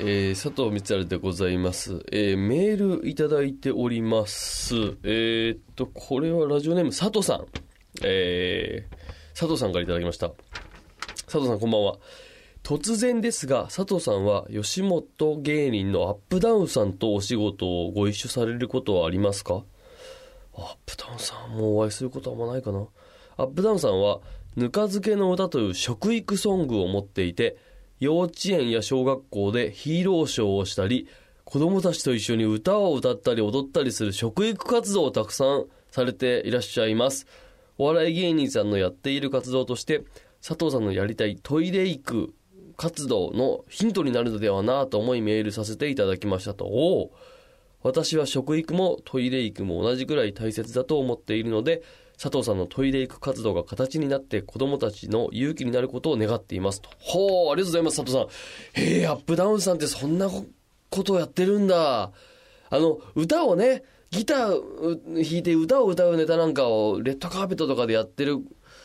えー、佐藤光晴でございます。えー、メールいただいております。えー、っと、これはラジオネーム佐藤さん。えー、佐藤さんからいただきました。佐藤さんこんばんは。突然ですが、佐藤さんは吉本芸人のアップダウンさんとお仕事をご一緒されることはありますか？アップダウンさんもお会いすることはあんまないかな。アップダウンさんは、ぬか漬けの歌という食育ソングを持っていて、幼稚園や小学校でヒーローショーをしたり、子供たちと一緒に歌を歌ったり踊ったりする食育活動をたくさんされていらっしゃいます。お笑い芸人さんのやっている活動として、佐藤さんのやりたいトイレ行く活動のヒントになるのではなと思いメールさせていただきましたと。おお私は食育もトイレ育も同じくらい大切だと思っているので、佐藤さんのトイレ育活動が形になって子供たちの勇気になることを願っていますと。ほう、ありがとうございます、佐藤さん。へえ、アップダウンさんってそんなことをやってるんだ。あの、歌をね、ギター弾いて歌を歌うネタなんかをレッドカーペットとかでやってる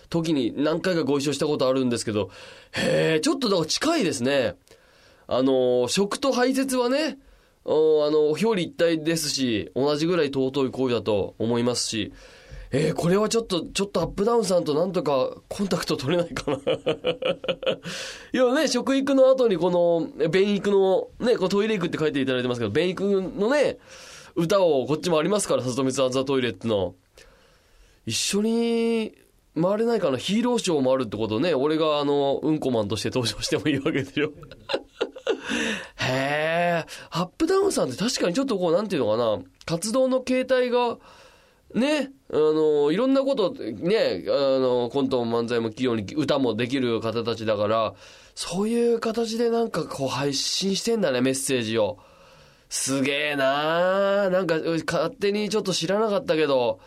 時に何回かご一緒したことあるんですけど、へえ、ちょっとだから近いですね。あの、食と排泄はね、おあの、表裏一体ですし、同じぐらい尊い行為だと思いますし、えー、これはちょっと、ちょっとアップダウンさんとなんとかコンタクト取れないかな。いやね、食育の後にこの、便育の、ね、こうトイレ育って書いていただいてますけど、便育のね、歌をこっちもありますから、里光アンザトイレっての。一緒に回れないかなヒーローショーもあるってことね。俺があの、うんこマンとして登場してもいいわけですよ。へえ、アップダウンさんって確かにちょっとこう、なんていうのかな、活動の形態が、ね、あの、いろんなこと、ね、あの、コントも漫才も器用に歌もできる方たちだから、そういう形でなんかこう配信してんだね、メッセージを。すげえなーなんか勝手にちょっと知らなかったけど、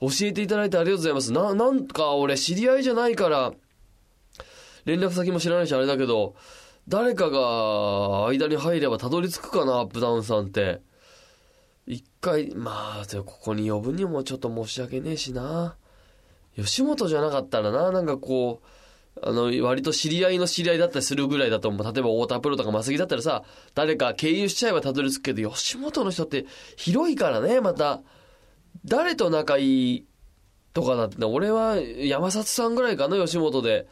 教えていただいてありがとうございます。な、なんか俺知り合いじゃないから、連絡先も知らないしあれだけど、誰かが間に入ればたどり着くかな、アップダウンさんって。一回、まあ、ここに呼ぶにもちょっと申し訳ねえしな。吉本じゃなかったらな、なんかこう、あの、割と知り合いの知り合いだったりするぐらいだと思う。例えば太田プロとかマスギだったらさ、誰か経由しちゃえばたどり着くけど、吉本の人って広いからね、また。誰と仲いいとかだって、俺は山里さんぐらいかな、吉本で。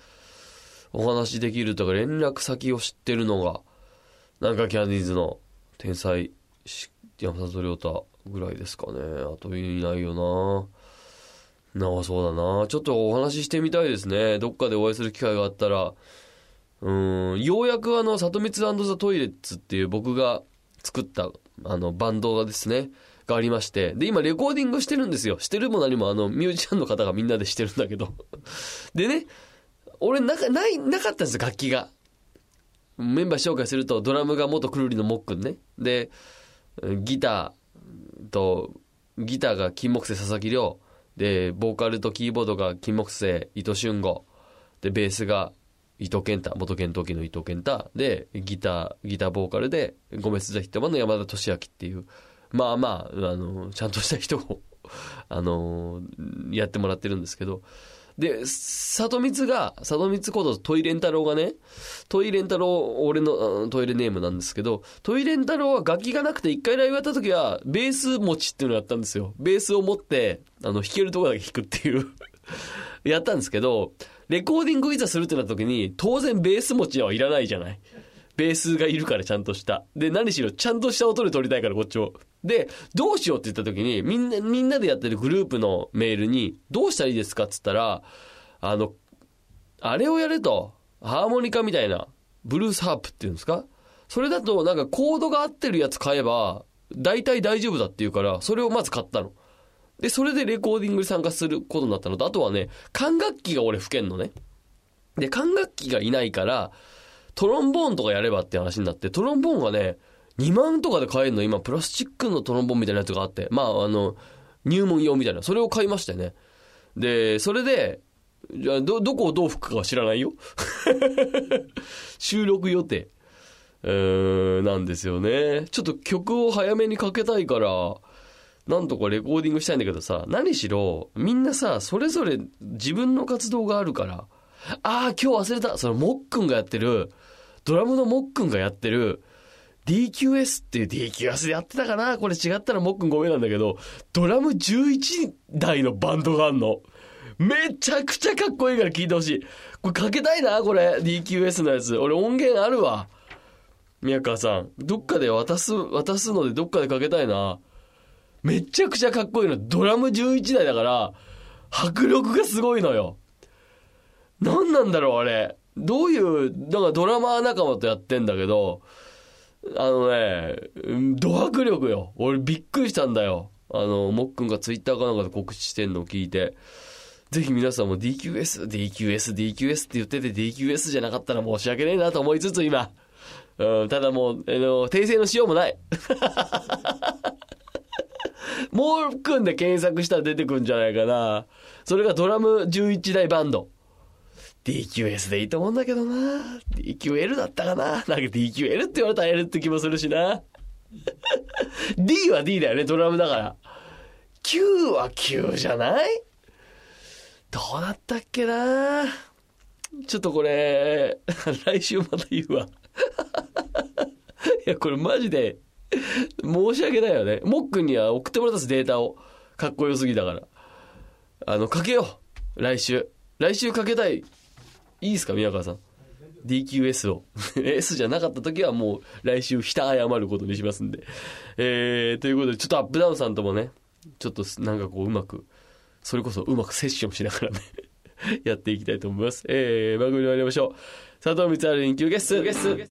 お話できるとか連絡先を知ってるのが、なんかキャンディーズの天才山里亮太ぐらいですかね。あといないよな。なあ、そうだな。ちょっとお話ししてみたいですね。どっかでお会いする機会があったら。うん、ようやくあの、里光ザ・トイレッツっていう僕が作ったあの、バンドがですね、がありまして。で、今レコーディングしてるんですよ。してるも何もあの、ミュージシャンの方がみんなでしてるんだけど。でね、俺な、ない、なかったんですよ、楽器が。メンバー紹介すると、ドラムが元くるりのもっくんね。で、ギターと、ギターが金木犀佐々木亮。で、ボーカルとキーボードが金木犀伊藤俊吾。で、ベースが伊藤健太、元剣闘機の伊藤健太。で、ギター、ギターボーカルで、ゴメスザヒットマンの山田俊明っていう、まあまあ、あの、ちゃんとした人を、あの、やってもらってるんですけど、で、里光が、里光ことトイレン太郎がね、トイレン太郎、俺のトイレネームなんですけど、トイレン太郎は楽器がなくて一回ライブやった時は、ベース持ちっていうのをやったんですよ。ベースを持って、あの、弾けるとこだけ弾くっていう やったんですけど、レコーディングいざするってなった時に、当然ベース持ちはいらないじゃない。ベースがいるからちゃんとした。で、何しろちゃんとした音で撮りたいからこっちを。で、どうしようって言った時に、みんな、みんなでやってるグループのメールに、どうしたらいいですかって言ったら、あの、あれをやれと、ハーモニカみたいな、ブルースハープっていうんですか？それだとなんかコードが合ってるやつ買えば、大体大丈夫だっていうから、それをまず買ったの。で、それでレコーディングに参加することになったのと、あとはね、管楽器が俺吹けんのね。で、管楽器がいないから、トロンボーンとかやればって話になって、トロンボーンがね、2万とかで買えるの、今、プラスチックのトロンボーンみたいなやつがあって、まあ、あの、入門用みたいな、それを買いましてね。で、それで、じゃあ、ど、どこをどう吹くかは知らないよ。収録予定。えーん、なんですよね。ちょっと曲を早めにかけたいから、なんとかレコーディングしたいんだけどさ、何しろ、みんなさ、それぞれ自分の活動があるから、ああ、今日忘れた。その、もっくんがやってる、ドラムのもっくんがやってる、DQS っていう DQS でやってたかな？これ違ったらもっくんごめんなんだけど、ドラム11台のバンドがあんの。めちゃくちゃかっこいいから聞いてほしい。これかけたいな、これ。DQS のやつ。俺音源あるわ。宮川さん。どっかで渡す、渡すのでどっかでかけたいな。めちゃくちゃかっこいいの。ドラム11台だから、迫力がすごいのよ。何なんだろう、あれ。どういう、なんかドラマー仲間とやってんだけど、あのね、ド迫力よ。俺びっくりしたんだよ。あの、もっくんがツイッターかなんかで告知してんのを聞いて。ぜひ皆さんも DQS、DQS、DQS って言ってて DQS じゃなかったら申し訳ねえなと思いつつ今。うん、ただもう、あの、訂正のしようもない。もうくんで検索したら出てくんじゃないかな。それがドラム11台バンド。DQS でいいと思うんだけどな。DQL だったかな。なんか DQL って言われたら L って気もするしな。D は D だよね、ドラムだから。Q は Q じゃない？どうだったっけな？ちょっとこれ、来週また言うわ。いや、これマジで、申し訳ないよね。もっくんには送ってもらったすデータを。かっこよすぎだから。あの、かけよう。来週。来週かけたい。いいですか、宮川さん。DQS を。S じゃなかった時はもう来週ひた謝ることにしますんで。えー、ということで、ちょっとアップダウンさんともね、ちょっとなんかこううまく、それこそうまくセッションしながらね、やっていきたいと思います。えー、番組に参りましょう。佐藤光晴連休ゲス。ゲスト